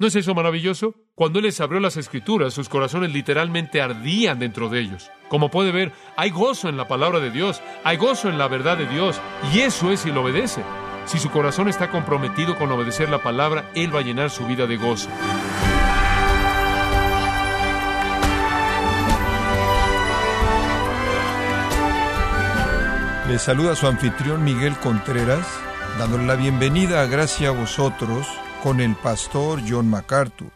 ¿No es eso maravilloso? Cuando Él les abrió las escrituras, sus corazones literalmente ardían dentro de ellos. Como puede ver, hay gozo en la palabra de Dios, hay gozo en la verdad de Dios, y eso es si lo obedece. Si su corazón está comprometido con obedecer la palabra, Él va a llenar su vida de gozo. Le saluda su anfitrión Miguel Contreras, dándole la bienvenida a Gracia a vosotros con el pastor John MacArthur.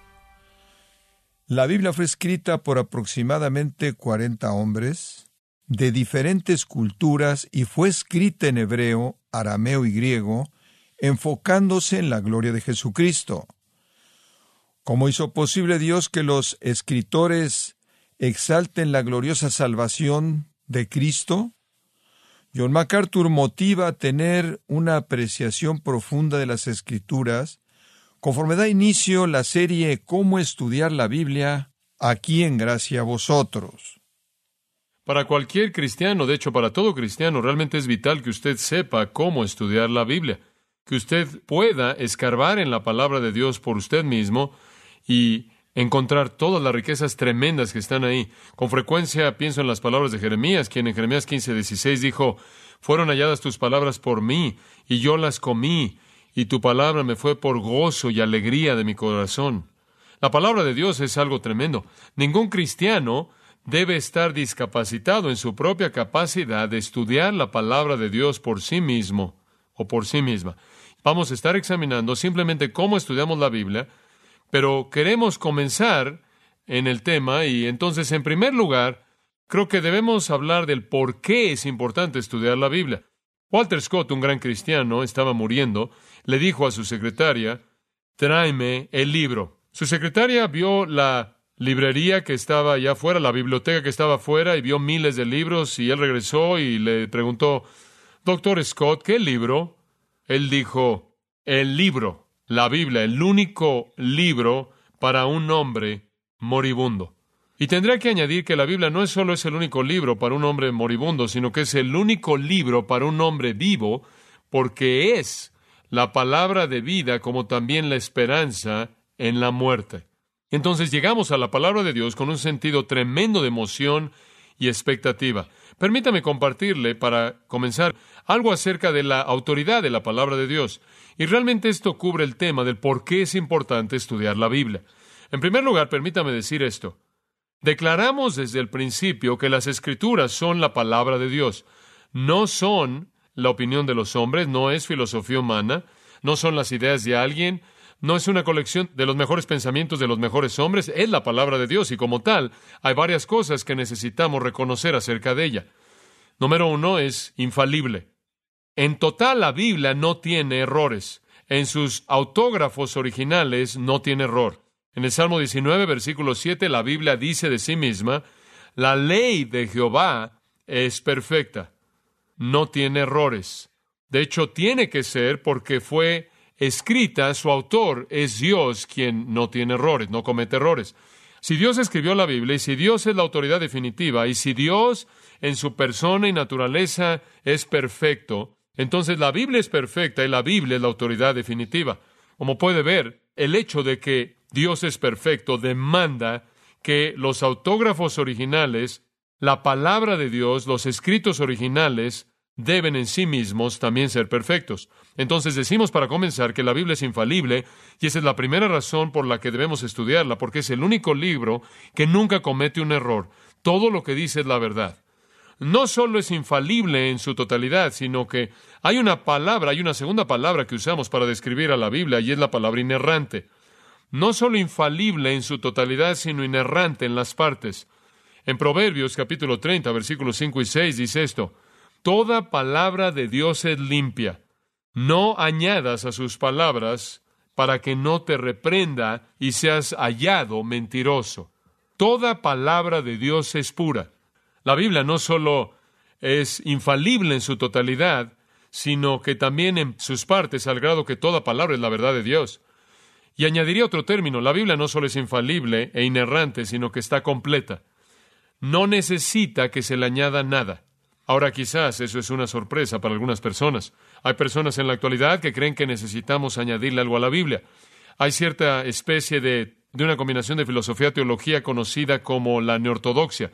La Biblia fue escrita por aproximadamente 40 hombres de diferentes culturas y fue escrita en hebreo, arameo y griego, enfocándose en la gloria de Jesucristo. ¿Cómo hizo posible Dios que los escritores exalten la gloriosa salvación de Cristo? John MacArthur motiva a tener una apreciación profunda de las escrituras conforme da inicio la serie Cómo estudiar la Biblia, aquí en Gracia a vosotros. Para cualquier cristiano, de hecho para todo cristiano, realmente es vital que usted sepa cómo estudiar la Biblia, que usted pueda escarbar en la palabra de Dios por usted mismo y encontrar todas las riquezas tremendas que están ahí. Con frecuencia pienso en las palabras de Jeremías, quien en Jeremías 15, 16 dijo, fueron halladas tus palabras por mí, y yo las comí, y tu palabra me fue por gozo y alegría de mi corazón. La palabra de Dios es algo tremendo. Ningún cristiano debe estar discapacitado en su propia capacidad de estudiar la palabra de Dios por sí mismo o por sí misma. Vamos a estar examinando simplemente cómo estudiamos la Biblia, pero queremos comenzar en el tema y entonces, en primer lugar, creo que debemos hablar del por qué es importante estudiar la Biblia. Walter Scott, un gran cristiano, estaba muriendo, le dijo a su secretaria, tráeme el libro. Su secretaria vio la librería que estaba allá afuera, la biblioteca que estaba afuera, y vio miles de libros, y él regresó y le preguntó, Doctor Scott, ¿qué libro? Él dijo, el libro, la Biblia, el único libro para un hombre moribundo. Y tendrá que añadir que la Biblia no es solo es el único libro para un hombre moribundo, sino que es el único libro para un hombre vivo, porque es la palabra de vida como también la esperanza en la muerte. Entonces llegamos a la palabra de Dios con un sentido tremendo de emoción y expectativa. Permítame compartirle, para comenzar, algo acerca de la autoridad de la palabra de Dios. Y realmente esto cubre el tema del por qué es importante estudiar la Biblia. En primer lugar, permítame decir esto. Declaramos desde el principio que las escrituras son la palabra de Dios. No son la opinión de los hombres, no es filosofía humana, no son las ideas de alguien, no es una colección de los mejores pensamientos de los mejores hombres, es la palabra de Dios y como tal hay varias cosas que necesitamos reconocer acerca de ella. Número uno es infalible. En total la Biblia no tiene errores. En sus autógrafos originales no tiene error. En el Salmo 19, versículo 7, la Biblia dice de sí misma, la ley de Jehová es perfecta, no tiene errores. De hecho, tiene que ser porque fue escrita, su autor es Dios quien no tiene errores, no comete errores. Si Dios escribió la Biblia y si Dios es la autoridad definitiva y si Dios en su persona y naturaleza es perfecto, entonces la Biblia es perfecta y la Biblia es la autoridad definitiva. Como puede ver, el hecho de que Dios es perfecto, demanda que los autógrafos originales, la palabra de Dios, los escritos originales, deben en sí mismos también ser perfectos. Entonces decimos para comenzar que la Biblia es infalible y esa es la primera razón por la que debemos estudiarla, porque es el único libro que nunca comete un error. Todo lo que dice es la verdad. No solo es infalible en su totalidad, sino que hay una palabra, hay una segunda palabra que usamos para describir a la Biblia y es la palabra inerrante no solo infalible en su totalidad, sino inerrante en las partes. En Proverbios capítulo 30, versículos 5 y 6 dice esto, Toda palabra de Dios es limpia. No añadas a sus palabras para que no te reprenda y seas hallado mentiroso. Toda palabra de Dios es pura. La Biblia no solo es infalible en su totalidad, sino que también en sus partes, al grado que toda palabra es la verdad de Dios. Y añadiría otro término, la Biblia no solo es infalible e inerrante, sino que está completa. No necesita que se le añada nada. Ahora quizás eso es una sorpresa para algunas personas. Hay personas en la actualidad que creen que necesitamos añadirle algo a la Biblia. Hay cierta especie de, de una combinación de filosofía teología conocida como la neortodoxia.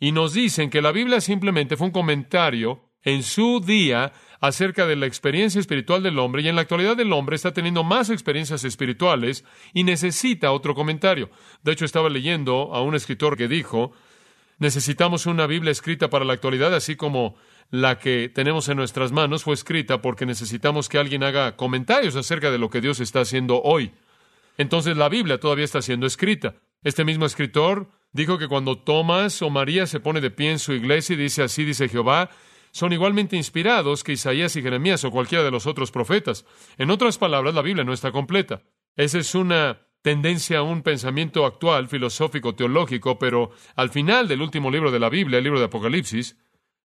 Y nos dicen que la Biblia simplemente fue un comentario en su día acerca de la experiencia espiritual del hombre y en la actualidad el hombre está teniendo más experiencias espirituales y necesita otro comentario. De hecho, estaba leyendo a un escritor que dijo, necesitamos una Biblia escrita para la actualidad, así como la que tenemos en nuestras manos fue escrita porque necesitamos que alguien haga comentarios acerca de lo que Dios está haciendo hoy. Entonces la Biblia todavía está siendo escrita. Este mismo escritor dijo que cuando Tomás o María se pone de pie en su iglesia y dice así dice Jehová, son igualmente inspirados que Isaías y Jeremías o cualquiera de los otros profetas. En otras palabras, la Biblia no está completa. Esa es una tendencia a un pensamiento actual, filosófico, teológico, pero al final del último libro de la Biblia, el libro de Apocalipsis,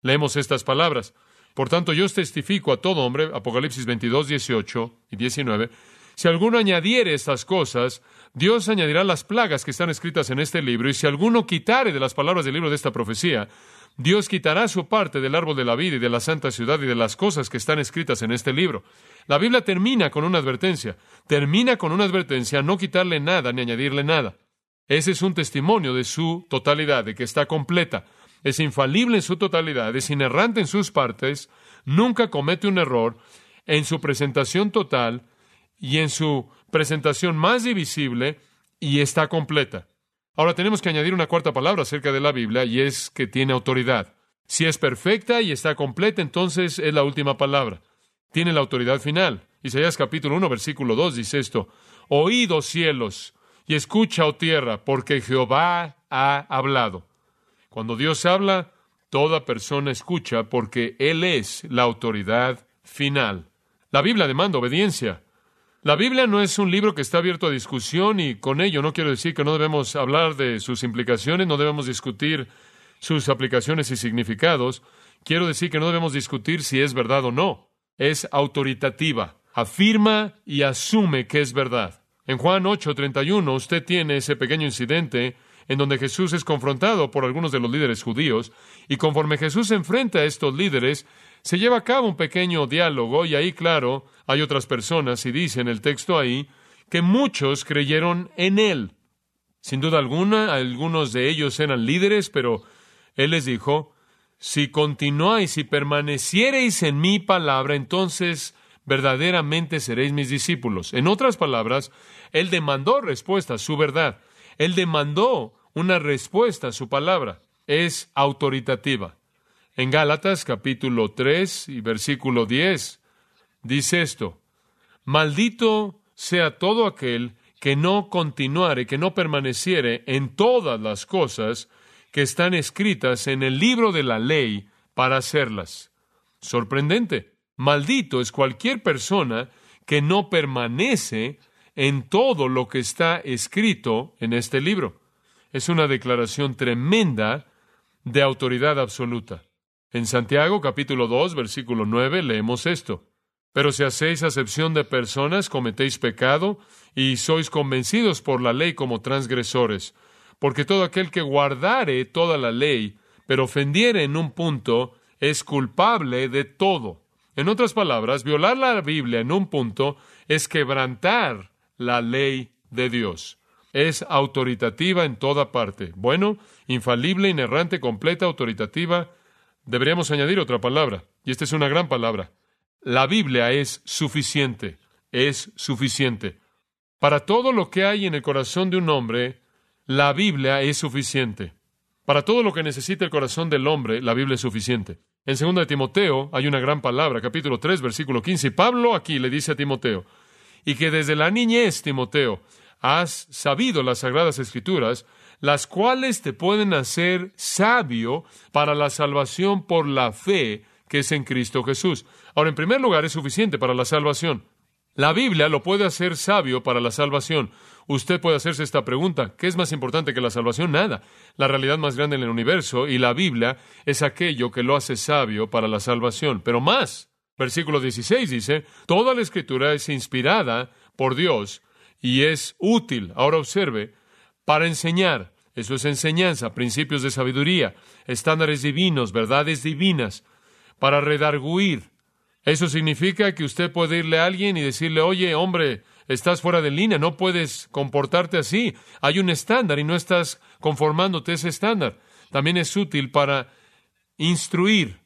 leemos estas palabras. Por tanto, yo os testifico a todo hombre, Apocalipsis 22, 18 y 19, si alguno añadiere estas cosas, Dios añadirá las plagas que están escritas en este libro, y si alguno quitare de las palabras del libro de esta profecía, Dios quitará su parte del árbol de la vida y de la santa ciudad y de las cosas que están escritas en este libro. La Biblia termina con una advertencia. Termina con una advertencia no quitarle nada ni añadirle nada. Ese es un testimonio de su totalidad, de que está completa. Es infalible en su totalidad, es inerrante en sus partes, nunca comete un error en su presentación total y en su presentación más divisible y está completa. Ahora tenemos que añadir una cuarta palabra acerca de la Biblia y es que tiene autoridad. Si es perfecta y está completa, entonces es la última palabra. Tiene la autoridad final. Isaías capítulo 1, versículo 2 dice esto, Oídos cielos y escucha, oh tierra, porque Jehová ha hablado. Cuando Dios habla, toda persona escucha porque Él es la autoridad final. La Biblia demanda obediencia. La Biblia no es un libro que está abierto a discusión y con ello no quiero decir que no debemos hablar de sus implicaciones, no debemos discutir sus aplicaciones y significados. Quiero decir que no debemos discutir si es verdad o no. Es autoritativa, afirma y asume que es verdad. En Juan 8:31 usted tiene ese pequeño incidente en donde Jesús es confrontado por algunos de los líderes judíos y conforme Jesús enfrenta a estos líderes, se lleva a cabo un pequeño diálogo y ahí, claro, hay otras personas, y dice en el texto ahí, que muchos creyeron en él. Sin duda alguna, algunos de ellos eran líderes, pero él les dijo, si continuáis y permaneciereis en mi palabra, entonces verdaderamente seréis mis discípulos. En otras palabras, él demandó respuesta a su verdad. Él demandó una respuesta a su palabra. Es autoritativa. En Gálatas capítulo 3 y versículo 10 dice esto, maldito sea todo aquel que no continuare, que no permaneciere en todas las cosas que están escritas en el libro de la ley para hacerlas. Sorprendente. Maldito es cualquier persona que no permanece en todo lo que está escrito en este libro. Es una declaración tremenda de autoridad absoluta. En Santiago capítulo 2, versículo 9 leemos esto. Pero si hacéis acepción de personas, cometéis pecado y sois convencidos por la ley como transgresores. Porque todo aquel que guardare toda la ley, pero ofendiere en un punto, es culpable de todo. En otras palabras, violar la Biblia en un punto es quebrantar la ley de Dios. Es autoritativa en toda parte. Bueno, infalible, inerrante, completa, autoritativa, Deberíamos añadir otra palabra, y esta es una gran palabra. La Biblia es suficiente, es suficiente. Para todo lo que hay en el corazón de un hombre, la Biblia es suficiente. Para todo lo que necesita el corazón del hombre, la Biblia es suficiente. En 2 Timoteo hay una gran palabra, capítulo 3, versículo 15, y Pablo aquí le dice a Timoteo, y que desde la niñez, Timoteo, has sabido las sagradas escrituras, las cuales te pueden hacer sabio para la salvación por la fe que es en Cristo Jesús. Ahora, en primer lugar, es suficiente para la salvación. La Biblia lo puede hacer sabio para la salvación. Usted puede hacerse esta pregunta, ¿qué es más importante que la salvación? Nada. La realidad más grande en el universo y la Biblia es aquello que lo hace sabio para la salvación. Pero más, versículo 16 dice, toda la escritura es inspirada por Dios y es útil, ahora observe, para enseñar, eso es enseñanza, principios de sabiduría, estándares divinos, verdades divinas, para redarguir. Eso significa que usted puede irle a alguien y decirle, oye, hombre, Estás fuera de línea, no puedes comportarte así. Hay un estándar y no estás conformándote a ese estándar. También es útil para instruir.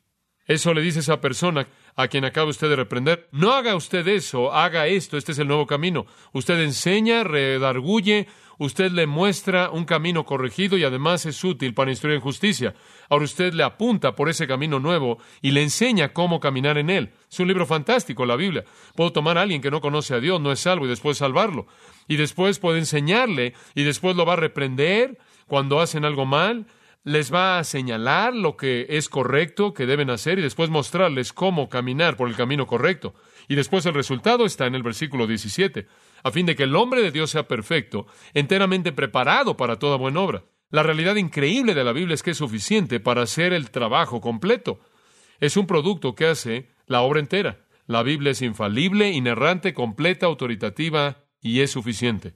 Eso le dice esa persona a quien acaba usted de reprender. No haga usted eso, haga esto, este es el nuevo camino. Usted enseña, redarguye, usted le muestra un camino corregido y además es útil para instruir en justicia. Ahora usted le apunta por ese camino nuevo y le enseña cómo caminar en él. Es un libro fantástico, la Biblia. Puedo tomar a alguien que no conoce a Dios, no es salvo, y después salvarlo. Y después puede enseñarle y después lo va a reprender cuando hacen algo mal les va a señalar lo que es correcto que deben hacer y después mostrarles cómo caminar por el camino correcto. Y después el resultado está en el versículo 17, a fin de que el hombre de Dios sea perfecto, enteramente preparado para toda buena obra. La realidad increíble de la Biblia es que es suficiente para hacer el trabajo completo. Es un producto que hace la obra entera. La Biblia es infalible, inerrante, completa, autoritativa y es suficiente.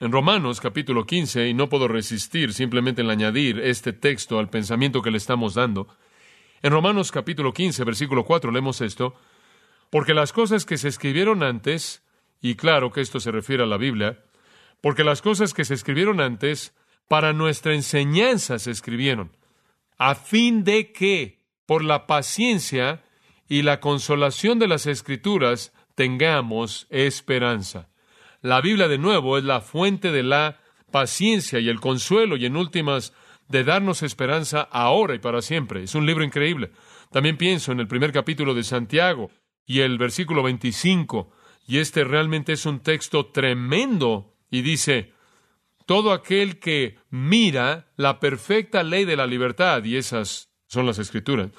En Romanos capítulo 15, y no puedo resistir simplemente en añadir este texto al pensamiento que le estamos dando, en Romanos capítulo 15, versículo 4 leemos esto, porque las cosas que se escribieron antes, y claro que esto se refiere a la Biblia, porque las cosas que se escribieron antes, para nuestra enseñanza se escribieron, a fin de que, por la paciencia y la consolación de las escrituras, tengamos esperanza. La Biblia, de nuevo, es la fuente de la paciencia y el consuelo y, en últimas, de darnos esperanza ahora y para siempre. Es un libro increíble. También pienso en el primer capítulo de Santiago y el versículo 25, y este realmente es un texto tremendo, y dice, todo aquel que mira la perfecta ley de la libertad, y esas son las escrituras,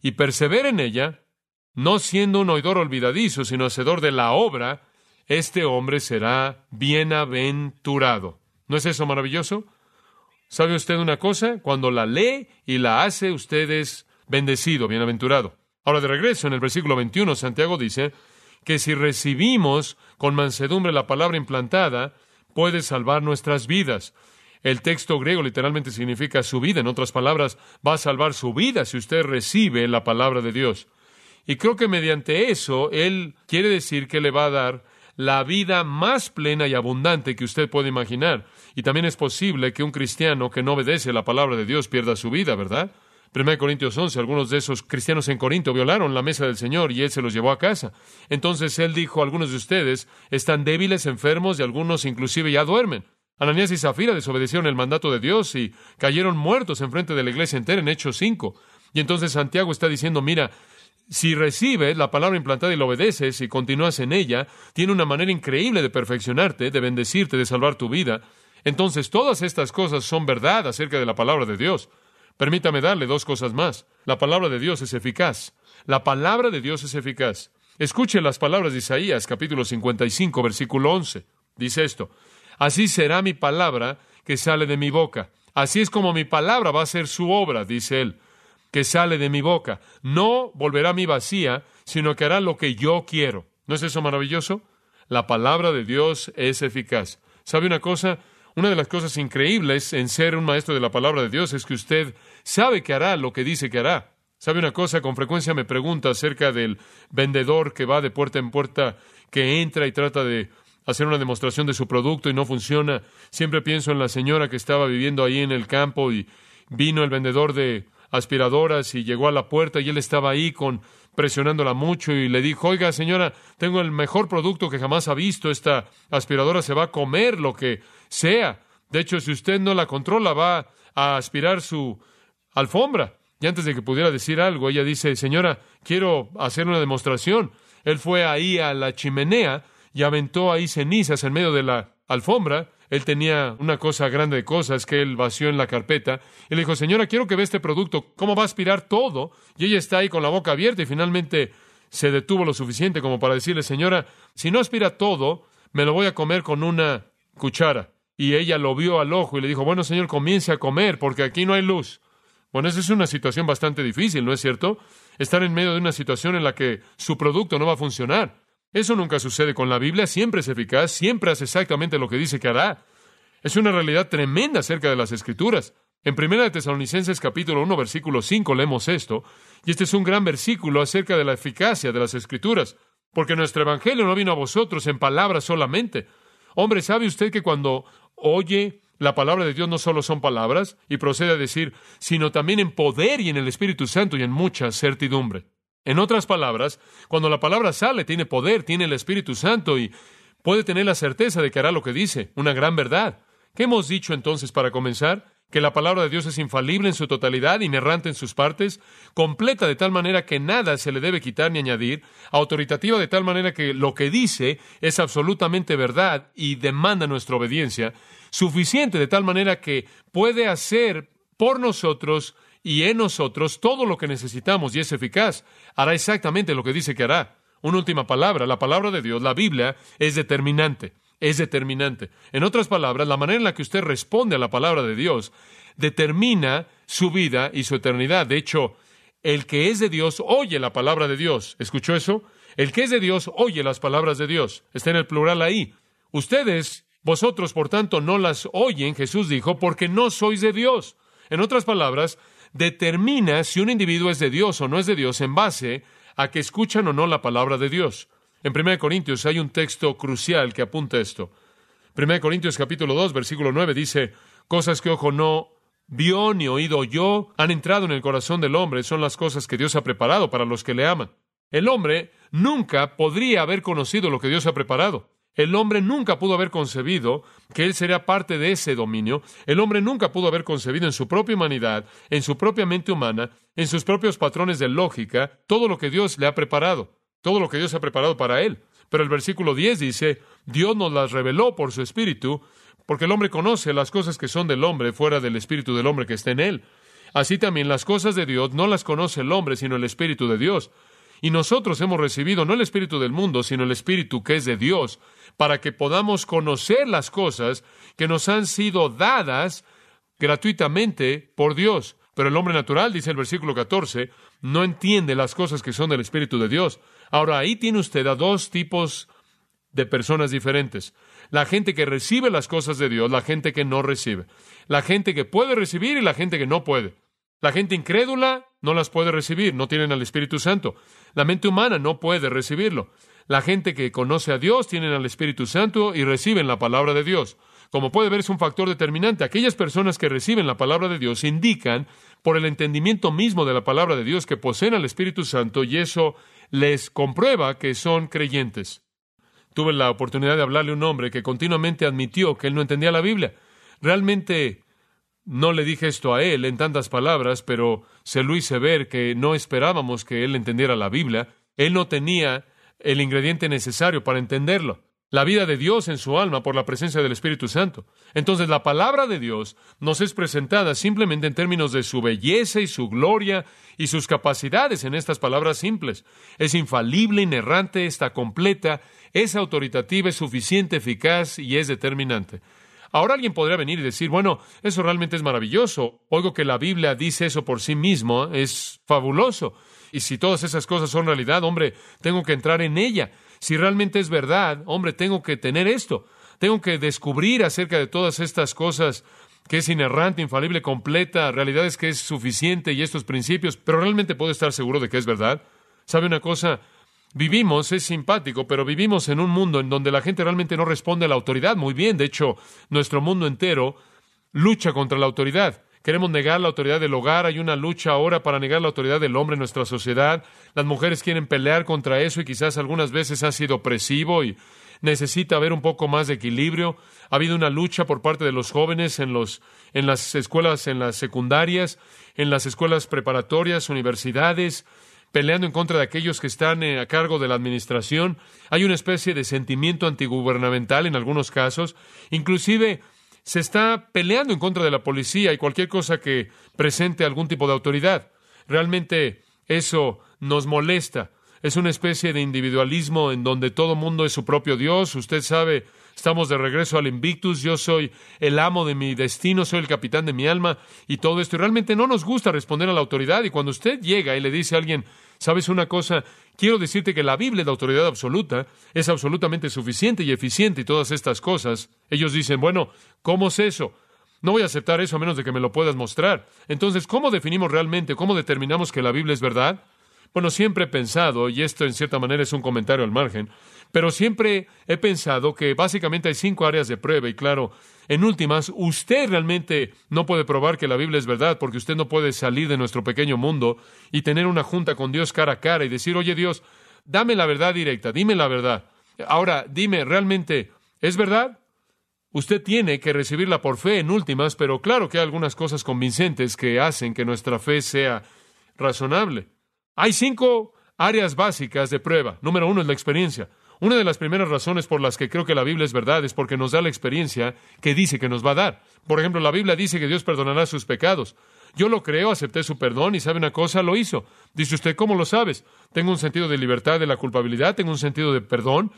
y persevera en ella, no siendo un oidor olvidadizo, sino hacedor de la obra, este hombre será bienaventurado. ¿No es eso maravilloso? ¿Sabe usted una cosa? Cuando la lee y la hace, usted es bendecido, bienaventurado. Ahora de regreso, en el versículo 21, Santiago dice que si recibimos con mansedumbre la palabra implantada, puede salvar nuestras vidas. El texto griego literalmente significa su vida. En otras palabras, va a salvar su vida si usted recibe la palabra de Dios. Y creo que mediante eso, Él quiere decir que le va a dar la vida más plena y abundante que usted puede imaginar. Y también es posible que un cristiano que no obedece la palabra de Dios pierda su vida, ¿verdad? 1 Corintios 11, algunos de esos cristianos en Corinto violaron la mesa del Señor y Él se los llevó a casa. Entonces Él dijo, algunos de ustedes están débiles, enfermos y algunos inclusive ya duermen. Ananías y Zafira desobedecieron el mandato de Dios y cayeron muertos en frente de la iglesia entera en Hechos 5. Y entonces Santiago está diciendo, mira, si recibes la palabra implantada y la obedeces y continúas en ella, tiene una manera increíble de perfeccionarte, de bendecirte, de salvar tu vida. Entonces todas estas cosas son verdad acerca de la palabra de Dios. Permítame darle dos cosas más. La palabra de Dios es eficaz. La palabra de Dios es eficaz. Escuche las palabras de Isaías capítulo 55 versículo 11. Dice esto, Así será mi palabra que sale de mi boca. Así es como mi palabra va a ser su obra, dice él que sale de mi boca. No volverá a mi vacía, sino que hará lo que yo quiero. ¿No es eso maravilloso? La palabra de Dios es eficaz. ¿Sabe una cosa? Una de las cosas increíbles en ser un maestro de la palabra de Dios es que usted sabe que hará lo que dice que hará. ¿Sabe una cosa? Con frecuencia me pregunta acerca del vendedor que va de puerta en puerta, que entra y trata de hacer una demostración de su producto y no funciona. Siempre pienso en la señora que estaba viviendo ahí en el campo y vino el vendedor de aspiradoras y llegó a la puerta y él estaba ahí con presionándola mucho y le dijo, oiga señora, tengo el mejor producto que jamás ha visto, esta aspiradora se va a comer lo que sea. De hecho, si usted no la controla, va a aspirar su alfombra. Y antes de que pudiera decir algo, ella dice, señora, quiero hacer una demostración. Él fue ahí a la chimenea y aventó ahí cenizas en medio de la alfombra él tenía una cosa grande de cosas que él vació en la carpeta. Y le dijo, señora, quiero que vea este producto, cómo va a aspirar todo. Y ella está ahí con la boca abierta y finalmente se detuvo lo suficiente como para decirle, señora, si no aspira todo, me lo voy a comer con una cuchara. Y ella lo vio al ojo y le dijo, bueno, señor, comience a comer porque aquí no hay luz. Bueno, esa es una situación bastante difícil, ¿no es cierto? Estar en medio de una situación en la que su producto no va a funcionar. Eso nunca sucede con la Biblia, siempre es eficaz, siempre hace exactamente lo que dice que hará. Es una realidad tremenda acerca de las Escrituras. En 1 de Tesalonicenses capítulo 1 versículo 5 leemos esto, y este es un gran versículo acerca de la eficacia de las Escrituras. porque nuestro Evangelio no vino a vosotros en palabras solamente. Hombre, ¿sabe usted que cuando oye la palabra de Dios no solo son palabras, y procede a decir, sino también en poder y en el Espíritu Santo y en mucha certidumbre? En otras palabras, cuando la palabra sale, tiene poder, tiene el Espíritu Santo y puede tener la certeza de que hará lo que dice, una gran verdad. ¿Qué hemos dicho entonces para comenzar? que la palabra de Dios es infalible en su totalidad, inerrante en sus partes, completa de tal manera que nada se le debe quitar ni añadir, autoritativa de tal manera que lo que dice es absolutamente verdad y demanda nuestra obediencia, suficiente de tal manera que puede hacer por nosotros y en nosotros todo lo que necesitamos y es eficaz. Hará exactamente lo que dice que hará. Una última palabra, la palabra de Dios, la Biblia, es determinante es determinante. En otras palabras, la manera en la que usted responde a la palabra de Dios determina su vida y su eternidad. De hecho, el que es de Dios oye la palabra de Dios. ¿Escuchó eso? El que es de Dios oye las palabras de Dios. Está en el plural ahí. Ustedes, vosotros, por tanto, no las oyen, Jesús dijo, porque no sois de Dios. En otras palabras, determina si un individuo es de Dios o no es de Dios en base a que escuchan o no la palabra de Dios. En 1 Corintios hay un texto crucial que apunta esto. 1 Corintios capítulo 2, versículo 9 dice, cosas que ojo no vio ni oído yo han entrado en el corazón del hombre, son las cosas que Dios ha preparado para los que le aman. El hombre nunca podría haber conocido lo que Dios ha preparado. El hombre nunca pudo haber concebido que él sería parte de ese dominio. El hombre nunca pudo haber concebido en su propia humanidad, en su propia mente humana, en sus propios patrones de lógica, todo lo que Dios le ha preparado todo lo que Dios ha preparado para él. Pero el versículo 10 dice, Dios nos las reveló por su espíritu, porque el hombre conoce las cosas que son del hombre fuera del espíritu del hombre que está en él. Así también las cosas de Dios no las conoce el hombre, sino el espíritu de Dios. Y nosotros hemos recibido no el espíritu del mundo, sino el espíritu que es de Dios, para que podamos conocer las cosas que nos han sido dadas gratuitamente por Dios. Pero el hombre natural, dice el versículo 14, no entiende las cosas que son del Espíritu de Dios, Ahora, ahí tiene usted a dos tipos de personas diferentes. La gente que recibe las cosas de Dios, la gente que no recibe. La gente que puede recibir y la gente que no puede. La gente incrédula no las puede recibir, no tienen al Espíritu Santo. La mente humana no puede recibirlo. La gente que conoce a Dios tienen al Espíritu Santo y reciben la palabra de Dios. Como puede ver, es un factor determinante. Aquellas personas que reciben la palabra de Dios indican por el entendimiento mismo de la palabra de Dios que poseen al Espíritu Santo y eso les comprueba que son creyentes. Tuve la oportunidad de hablarle a un hombre que continuamente admitió que él no entendía la Biblia. Realmente no le dije esto a él en tantas palabras, pero se lo hice ver que no esperábamos que él entendiera la Biblia. Él no tenía el ingrediente necesario para entenderlo la vida de Dios en su alma por la presencia del Espíritu Santo. Entonces la palabra de Dios nos es presentada simplemente en términos de su belleza y su gloria y sus capacidades en estas palabras simples. Es infalible, inerrante, está completa, es autoritativa, es suficiente, eficaz y es determinante. Ahora alguien podría venir y decir, bueno, eso realmente es maravilloso. Oigo que la Biblia dice eso por sí mismo, es fabuloso. Y si todas esas cosas son realidad, hombre, tengo que entrar en ella. Si realmente es verdad, hombre, tengo que tener esto. Tengo que descubrir acerca de todas estas cosas que es inerrante, infalible, completa, realidades que es suficiente y estos principios, pero realmente puedo estar seguro de que es verdad. ¿Sabe una cosa? Vivimos, es simpático, pero vivimos en un mundo en donde la gente realmente no responde a la autoridad muy bien. De hecho, nuestro mundo entero lucha contra la autoridad. Queremos negar la autoridad del hogar. Hay una lucha ahora para negar la autoridad del hombre en nuestra sociedad. Las mujeres quieren pelear contra eso y quizás algunas veces ha sido opresivo y necesita haber un poco más de equilibrio. Ha habido una lucha por parte de los jóvenes en, los, en las escuelas, en las secundarias, en las escuelas preparatorias, universidades, peleando en contra de aquellos que están eh, a cargo de la administración. Hay una especie de sentimiento antigubernamental en algunos casos. Inclusive se está peleando en contra de la policía y cualquier cosa que presente algún tipo de autoridad. Realmente eso nos molesta. Es una especie de individualismo en donde todo mundo es su propio Dios. Usted sabe, estamos de regreso al Invictus. Yo soy el amo de mi destino, soy el capitán de mi alma y todo esto. Y realmente no nos gusta responder a la autoridad. Y cuando usted llega y le dice a alguien, ¿sabes una cosa? Quiero decirte que la Biblia de autoridad absoluta es absolutamente suficiente y eficiente y todas estas cosas. Ellos dicen, bueno, ¿cómo es eso? No voy a aceptar eso a menos de que me lo puedas mostrar. Entonces, ¿cómo definimos realmente, cómo determinamos que la Biblia es verdad? Bueno, siempre he pensado, y esto en cierta manera es un comentario al margen, pero siempre he pensado que básicamente hay cinco áreas de prueba y claro, en últimas, usted realmente no puede probar que la Biblia es verdad porque usted no puede salir de nuestro pequeño mundo y tener una junta con Dios cara a cara y decir, oye Dios, dame la verdad directa, dime la verdad. Ahora, dime, ¿realmente es verdad? Usted tiene que recibirla por fe en últimas, pero claro que hay algunas cosas convincentes que hacen que nuestra fe sea razonable. Hay cinco áreas básicas de prueba. Número uno es la experiencia. Una de las primeras razones por las que creo que la Biblia es verdad es porque nos da la experiencia que dice que nos va a dar. Por ejemplo, la Biblia dice que Dios perdonará sus pecados. Yo lo creo, acepté su perdón y sabe una cosa, lo hizo. Dice usted, ¿cómo lo sabes? Tengo un sentido de libertad de la culpabilidad, tengo un sentido de perdón.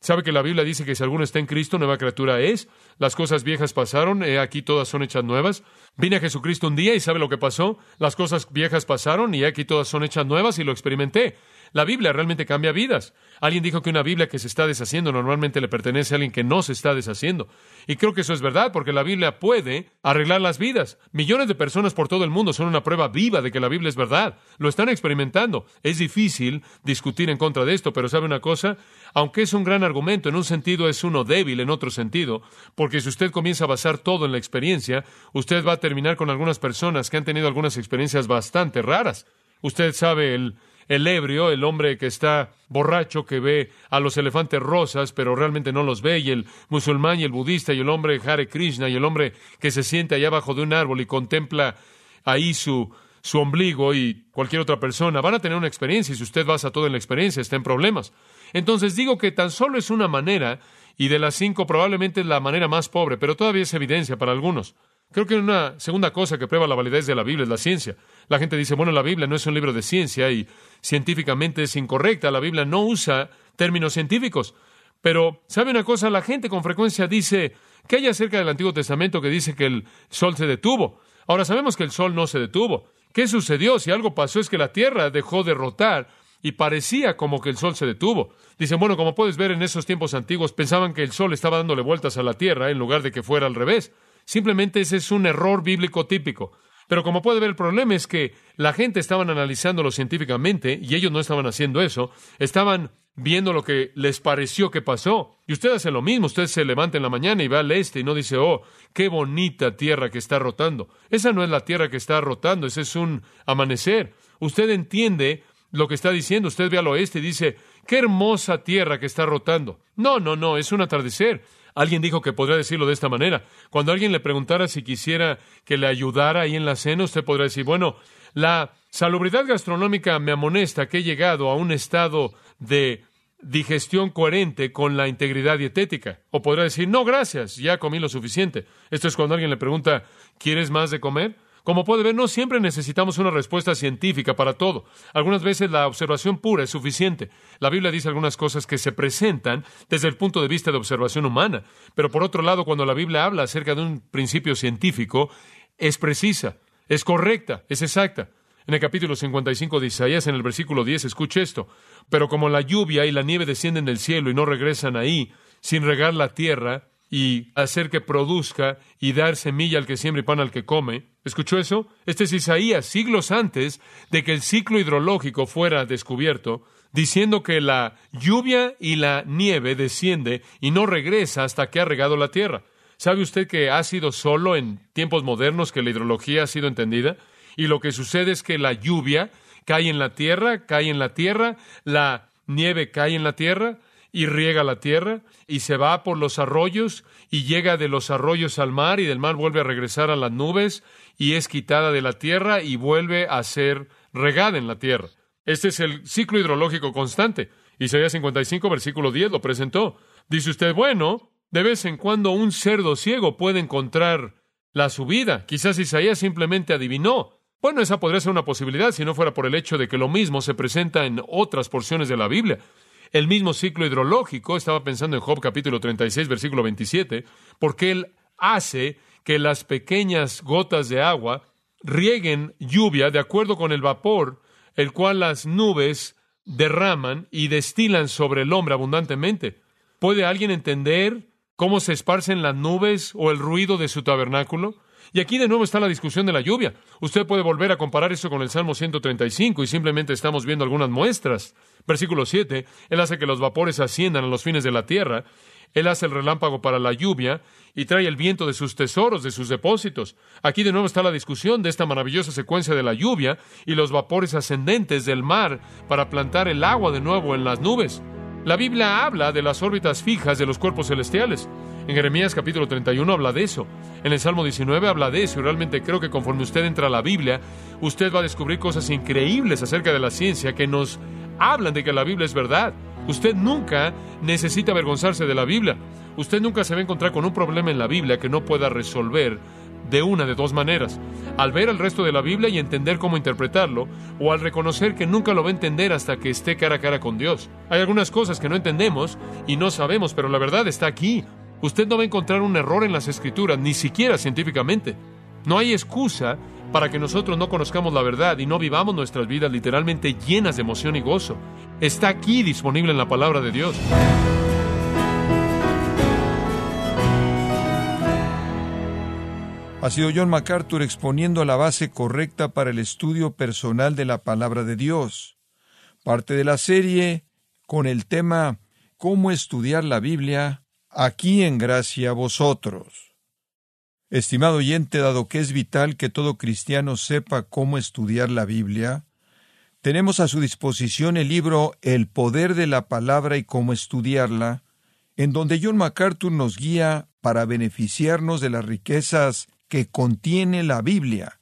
¿Sabe que la Biblia dice que si alguno está en Cristo, nueva criatura es? Las cosas viejas pasaron, he aquí todas son hechas nuevas. Vine a Jesucristo un día y ¿sabe lo que pasó? Las cosas viejas pasaron y aquí todas son hechas nuevas y lo experimenté. La Biblia realmente cambia vidas. Alguien dijo que una Biblia que se está deshaciendo normalmente le pertenece a alguien que no se está deshaciendo. Y creo que eso es verdad, porque la Biblia puede arreglar las vidas. Millones de personas por todo el mundo son una prueba viva de que la Biblia es verdad. Lo están experimentando. Es difícil discutir en contra de esto, pero ¿sabe una cosa? Aunque es un gran argumento, en un sentido es uno débil en otro sentido, porque si usted comienza a basar todo en la experiencia, usted va a terminar con algunas personas que han tenido algunas experiencias bastante raras. Usted sabe el el ebrio, el hombre que está borracho, que ve a los elefantes rosas, pero realmente no los ve, y el musulmán y el budista, y el hombre Hare Krishna, y el hombre que se siente allá abajo de un árbol y contempla ahí su, su ombligo y cualquier otra persona, van a tener una experiencia, y si usted basa todo en la experiencia, está en problemas. Entonces digo que tan solo es una manera, y de las cinco probablemente es la manera más pobre, pero todavía es evidencia para algunos. Creo que una segunda cosa que prueba la validez de la Biblia es la ciencia. La gente dice, bueno, la Biblia no es un libro de ciencia y científicamente es incorrecta. La Biblia no usa términos científicos. Pero, ¿sabe una cosa? La gente con frecuencia dice, ¿qué hay acerca del Antiguo Testamento que dice que el sol se detuvo? Ahora sabemos que el sol no se detuvo. ¿Qué sucedió? Si algo pasó es que la tierra dejó de rotar y parecía como que el sol se detuvo. Dicen, bueno, como puedes ver en esos tiempos antiguos, pensaban que el sol estaba dándole vueltas a la tierra en lugar de que fuera al revés. Simplemente ese es un error bíblico típico. Pero como puede ver, el problema es que la gente estaban analizándolo científicamente y ellos no estaban haciendo eso. Estaban viendo lo que les pareció que pasó. Y usted hace lo mismo. Usted se levanta en la mañana y va al este y no dice, oh, qué bonita tierra que está rotando. Esa no es la tierra que está rotando, ese es un amanecer. Usted entiende lo que está diciendo. Usted ve al oeste y dice, qué hermosa tierra que está rotando. No, no, no, es un atardecer. Alguien dijo que podría decirlo de esta manera. Cuando alguien le preguntara si quisiera que le ayudara ahí en la cena, usted podría decir, bueno, la salubridad gastronómica me amonesta que he llegado a un estado de digestión coherente con la integridad dietética. O podrá decir, no, gracias, ya comí lo suficiente. Esto es cuando alguien le pregunta, ¿quieres más de comer? Como puede ver, no siempre necesitamos una respuesta científica para todo. Algunas veces la observación pura es suficiente. La Biblia dice algunas cosas que se presentan desde el punto de vista de observación humana, pero por otro lado, cuando la Biblia habla acerca de un principio científico, es precisa, es correcta, es exacta. En el capítulo 55 de Isaías, en el versículo 10, escuche esto. Pero como la lluvia y la nieve descienden del cielo y no regresan ahí, sin regar la tierra, y hacer que produzca y dar semilla al que siembra y pan al que come. ¿Escuchó eso? Este es Isaías, siglos antes de que el ciclo hidrológico fuera descubierto, diciendo que la lluvia y la nieve desciende y no regresa hasta que ha regado la tierra. ¿Sabe usted que ha sido solo en tiempos modernos que la hidrología ha sido entendida? Y lo que sucede es que la lluvia cae en la tierra, cae en la tierra, la nieve cae en la tierra, y riega la tierra, y se va por los arroyos, y llega de los arroyos al mar, y del mar vuelve a regresar a las nubes, y es quitada de la tierra, y vuelve a ser regada en la tierra. Este es el ciclo hidrológico constante. Isaías 55, versículo 10 lo presentó. Dice usted, bueno, de vez en cuando un cerdo ciego puede encontrar la subida. Quizás Isaías simplemente adivinó. Bueno, esa podría ser una posibilidad si no fuera por el hecho de que lo mismo se presenta en otras porciones de la Biblia el mismo ciclo hidrológico, estaba pensando en Job capítulo 36, versículo 27, porque Él hace que las pequeñas gotas de agua rieguen lluvia de acuerdo con el vapor, el cual las nubes derraman y destilan sobre el hombre abundantemente. ¿Puede alguien entender cómo se esparcen las nubes o el ruido de su tabernáculo? Y aquí de nuevo está la discusión de la lluvia. Usted puede volver a comparar eso con el Salmo 135 y simplemente estamos viendo algunas muestras. Versículo 7, Él hace que los vapores asciendan a los fines de la tierra. Él hace el relámpago para la lluvia y trae el viento de sus tesoros, de sus depósitos. Aquí de nuevo está la discusión de esta maravillosa secuencia de la lluvia y los vapores ascendentes del mar para plantar el agua de nuevo en las nubes. La Biblia habla de las órbitas fijas de los cuerpos celestiales. En Jeremías capítulo 31 habla de eso. En el Salmo 19 habla de eso. Y realmente creo que conforme usted entra a la Biblia, usted va a descubrir cosas increíbles acerca de la ciencia que nos hablan de que la Biblia es verdad. Usted nunca necesita avergonzarse de la Biblia. Usted nunca se va a encontrar con un problema en la Biblia que no pueda resolver de una de dos maneras. Al ver el resto de la Biblia y entender cómo interpretarlo, o al reconocer que nunca lo va a entender hasta que esté cara a cara con Dios. Hay algunas cosas que no entendemos y no sabemos, pero la verdad está aquí. Usted no va a encontrar un error en las escrituras, ni siquiera científicamente. No hay excusa para que nosotros no conozcamos la verdad y no vivamos nuestras vidas literalmente llenas de emoción y gozo. Está aquí disponible en la palabra de Dios. Ha sido John MacArthur exponiendo la base correcta para el estudio personal de la palabra de Dios. Parte de la serie con el tema Cómo estudiar la Biblia, aquí en gracia a vosotros. Estimado oyente, dado que es vital que todo cristiano sepa cómo estudiar la Biblia, tenemos a su disposición el libro El poder de la palabra y cómo estudiarla, en donde John MacArthur nos guía para beneficiarnos de las riquezas que contiene la Biblia.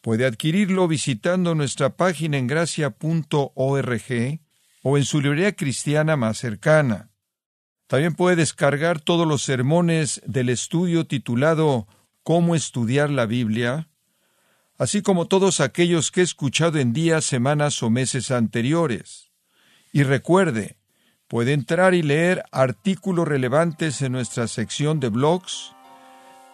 Puede adquirirlo visitando nuestra página en gracia.org o en su librería cristiana más cercana. También puede descargar todos los sermones del estudio titulado Cómo estudiar la Biblia, así como todos aquellos que he escuchado en días, semanas o meses anteriores. Y recuerde, puede entrar y leer artículos relevantes en nuestra sección de blogs,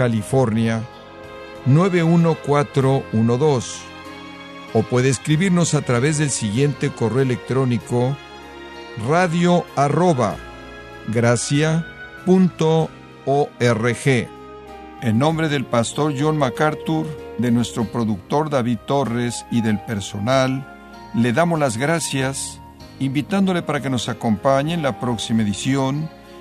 California 91412. O puede escribirnos a través del siguiente correo electrónico radio arroba gracia.org. En nombre del pastor John MacArthur, de nuestro productor David Torres y del personal, le damos las gracias, invitándole para que nos acompañe en la próxima edición